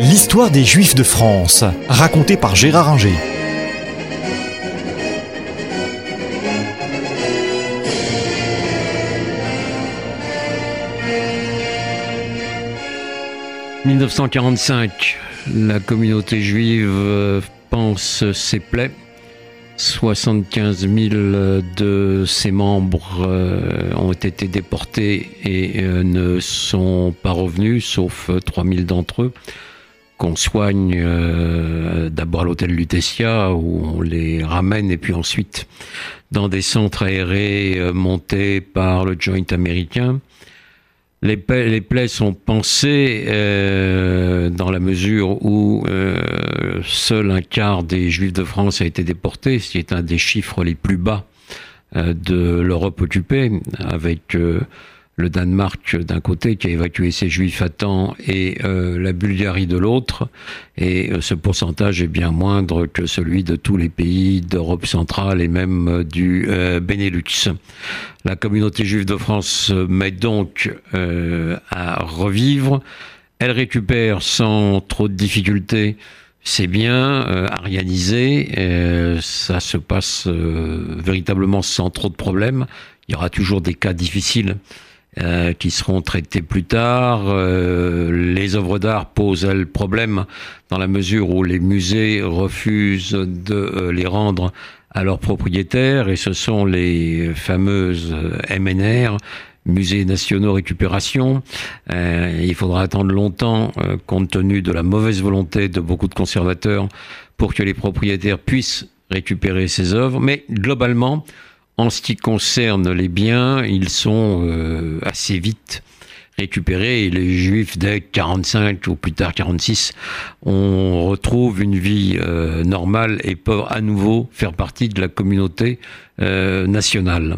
L'histoire des Juifs de France, racontée par Gérard Inger. « 1945, la communauté juive euh, pense ses plaies 75 000 de ses membres euh, ont été déportés et euh, ne sont pas revenus, sauf 3 000 d'entre eux qu'on soigne euh, d'abord à l'hôtel Lutetia où on les ramène et puis ensuite dans des centres aérés montés par le Joint américain. Les, plaies sont pensées euh, dans la mesure où euh, seul un quart des Juifs de France a été déporté, ce qui est un des chiffres les plus bas euh, de l'Europe occupée, avec le Danemark d'un côté qui a évacué ses juifs à temps et euh, la Bulgarie de l'autre. Et euh, ce pourcentage est bien moindre que celui de tous les pays d'Europe centrale et même euh, du Benelux. La communauté juive de France met donc à revivre. Elle récupère sans trop de difficultés c'est bien, arianisé, ça se passe véritablement sans trop de problèmes. Il y aura toujours des cas difficiles euh, qui seront traités plus tard. Euh, les œuvres d'art posent le problème dans la mesure où les musées refusent de euh, les rendre à leurs propriétaires et ce sont les fameuses MNR, musées nationaux récupération. il faudra attendre longtemps, compte tenu de la mauvaise volonté de beaucoup de conservateurs, pour que les propriétaires puissent récupérer ces œuvres. Mais globalement, en ce qui concerne les biens, ils sont euh, assez vite récupérés et les juifs dès 45 ou plus tard 46 on retrouve une vie euh, normale et peuvent à nouveau faire partie de la communauté euh, nationale.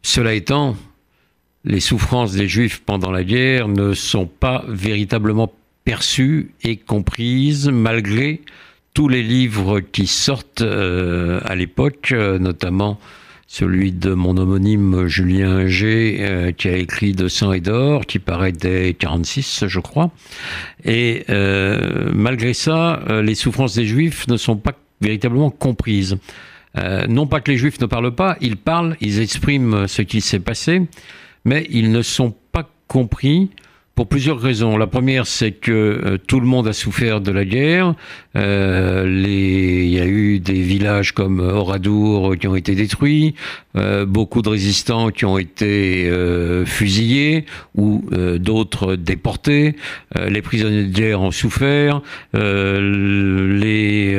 Cela étant, les souffrances des juifs pendant la guerre ne sont pas véritablement perçues et comprises malgré tous les livres qui sortent à l'époque, notamment celui de mon homonyme Julien G, euh, qui a écrit De sang et d'or, qui paraît dès 46, je crois. Et euh, malgré ça, euh, les souffrances des Juifs ne sont pas véritablement comprises. non pas que les Juifs ne parlent pas, ils parlent, ils expriment ce qui s'est passé, mais ils ne sont pas compris pour plusieurs raisons. La première, c'est que euh, tout le monde a souffert de la guerre. Euh. Il y a eu des villages comme Oradour qui ont été détruits, euh, beaucoup de résistants qui ont été fusillés ou d'autres déportés. les prisonniers de guerre ont souffert. les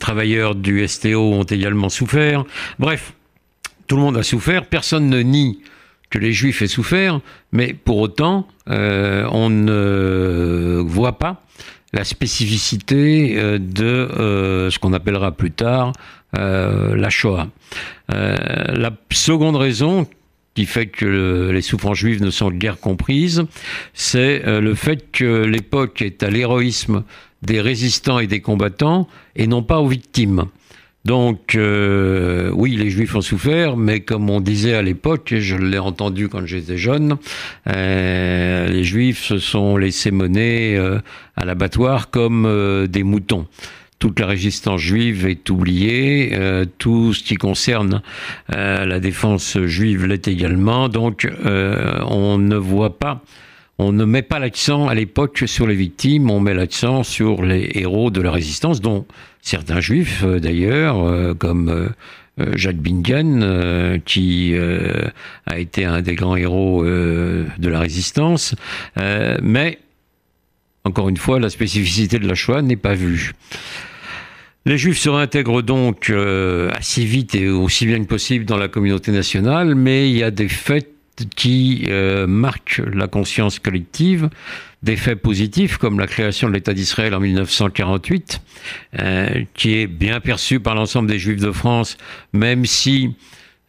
travailleurs du STO ont également souffert. Bref, tout le monde a souffert. Personne ne nie les Juifs aient souffert, mais pour autant, euh, on ne voit pas la spécificité euh, de euh, ce qu'on appellera plus tard la Shoah. la seconde raison qui fait que les souffrances juives ne sont guère comprises, c'est le fait que l'époque est à l'héroïsme des résistants et des combattants et non pas aux victimes. Donc, euh, oui, les Juifs ont souffert, mais comme on disait à l'époque, et je l'ai entendu quand j'étais jeune, euh, les Juifs se sont laissés mener euh, à l'abattoir comme des moutons. Toute la résistance juive est oubliée, tout ce qui concerne la défense juive l'est également, donc on ne voit pas on ne met pas l'accent à l'époque sur les victimes, on met l'accent sur les héros de la résistance, dont certains juifs euh, d'ailleurs, euh, comme euh, Jacques Bingen, qui a été un des grands héros de la résistance. mais, encore une fois, la spécificité de la Shoah n'est pas vue. Les Juifs se réintègrent donc assez vite et aussi bien que possible dans la communauté nationale, mais il y a des faits qui euh, marquent la conscience collective, des faits positifs comme la création de l'État d'Israël en 1948, euh, qui est bien perçu par l'ensemble des Juifs de France, même si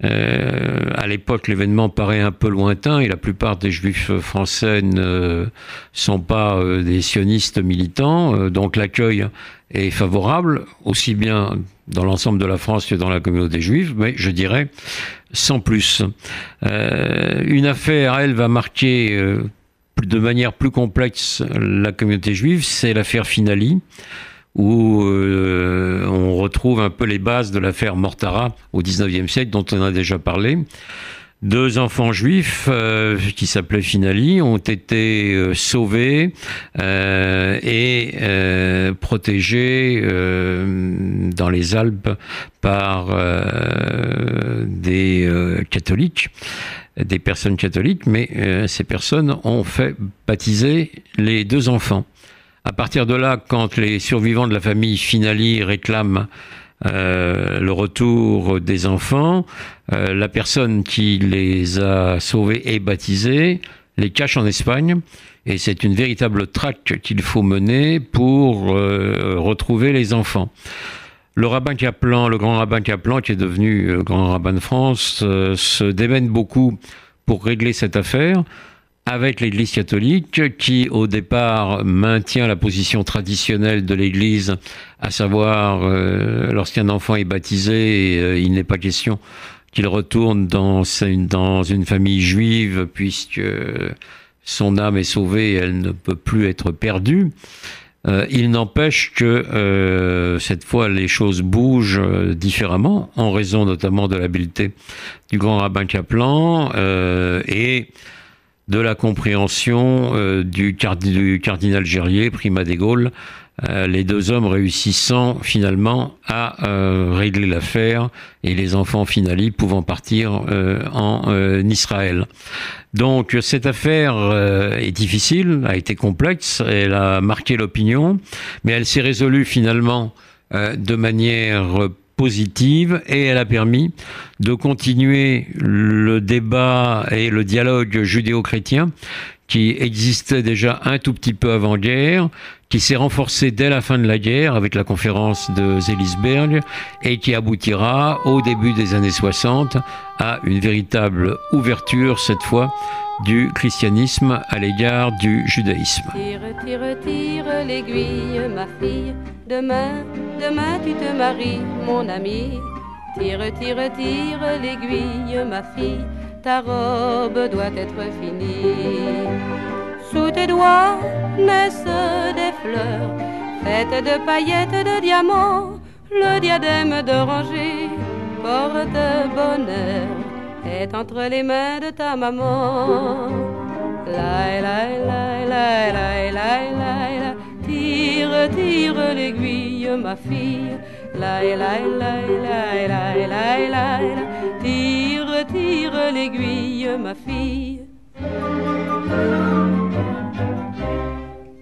euh, à l'époque, l'événement paraît un peu lointain et la plupart des juifs français ne sont pas euh, des sionistes militants, euh, donc l'accueil est favorable, aussi bien dans l'ensemble de la France que dans la communauté juive, mais je dirais sans plus. une affaire, elle, va marquer de manière plus complexe la communauté juive, c'est l'affaire Finali, où euh, on retrouve un peu les bases de l'affaire Mortara au XIXe siècle, dont on a déjà parlé. Deux enfants juifs euh, qui s'appelaient Finali ont été euh, sauvés euh, et protégés dans les Alpes par des catholiques, des personnes catholiques, mais ces personnes ont fait baptiser les deux enfants. À partir de là, quand les survivants de la famille Finali réclament euh, le retour des enfants, euh, la personne qui les a sauvés et baptisés les cache en Espagne. Et c'est une véritable traque qu'il faut mener pour euh, retrouver les enfants. Le rabbin Kaplan, le grand rabbin Kaplan, qui est devenu grand rabbin de France, se démène beaucoup pour régler cette affaire avec l'Église catholique qui, au départ, maintient la position traditionnelle de l'Église, à savoir, euh, lorsqu'un enfant est baptisé, euh, il n'est pas question qu'il retourne dans dans une famille juive, puisque son âme est sauvée et elle ne peut plus être perdue. Euh, il n'empêche que cette fois les choses bougent différemment, en raison notamment de l'habileté du grand rabbin Kaplan et de la compréhension euh, du, cardinal Gerlier, Prima des Gaules, euh, les deux hommes réussissant finalement à euh, régler l'affaire et les enfants finali pouvant partir en Israël. Donc cette affaire est difficile, a été complexe, elle a marqué l'opinion, mais elle s'est résolue finalement de manière positive et elle a permis de continuer le débat et le dialogue judéo-chrétien qui existait déjà un tout petit peu avant-guerre, qui s'est renforcé dès la fin de la guerre avec la conférence de Zelisberg et qui aboutira au début des années 60 à une véritable ouverture cette fois du christianisme à l'égard du judaïsme. Tire, tire, tire l'aiguille, ma fille. Demain, demain tu te maries, mon ami. Tire, tire, tire l'aiguille, ma fille. Ta robe doit être finie. Sous tes doigts naissent des fleurs, faites de paillettes, de diamants. Le diadème d'oranger porte bonheur est entre les mains de ta maman. La tire tire l'aiguille ma fille. La la la la la la la tire tire l'aiguille ma fille.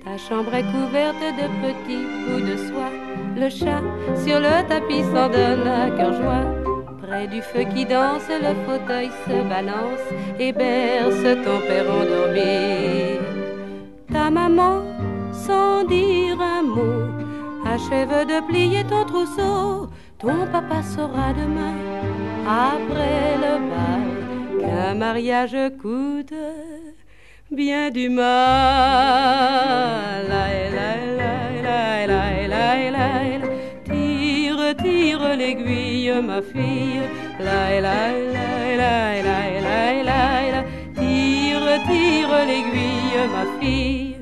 Ta chambre est couverte de petits bouts de soie. Le chat sur le tapis s'en donne à cœur joie Près du feu qui danse, le fauteuil se balance et berce ton père endormi. Ta maman, sans dire un mot, achève de plier ton trousseau. Ton papa saura demain, après le bal, qu'un mariage coûte bien du mal. L'aiguille ma fille. La la la la la la la Tire, tire l'aiguille, ma fille.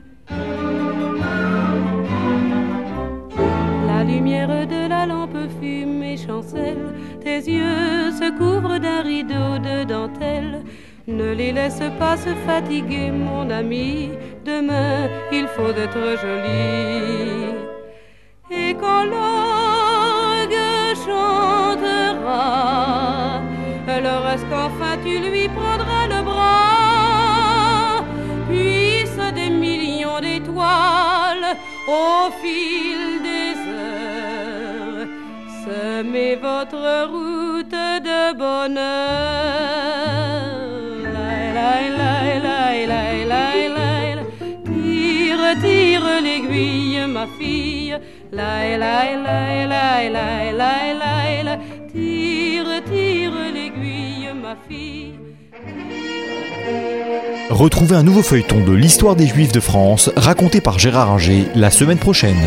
La lumière de la lampe fume et chancelle. Tes yeux se couvrent d'un rideau de dentelle. Ne les laisse pas se fatiguer, mon ami. Demain, il faut être joli. Et quand l'orgue chantera. qu'enfin tu lui prendras le bras. Puisse des millions d'étoiles au fil des heures semer votre route de bonheur. Retrouvez un nouveau feuilleton de l'histoire des Juifs de France raconté par Gérard Inger la semaine prochaine.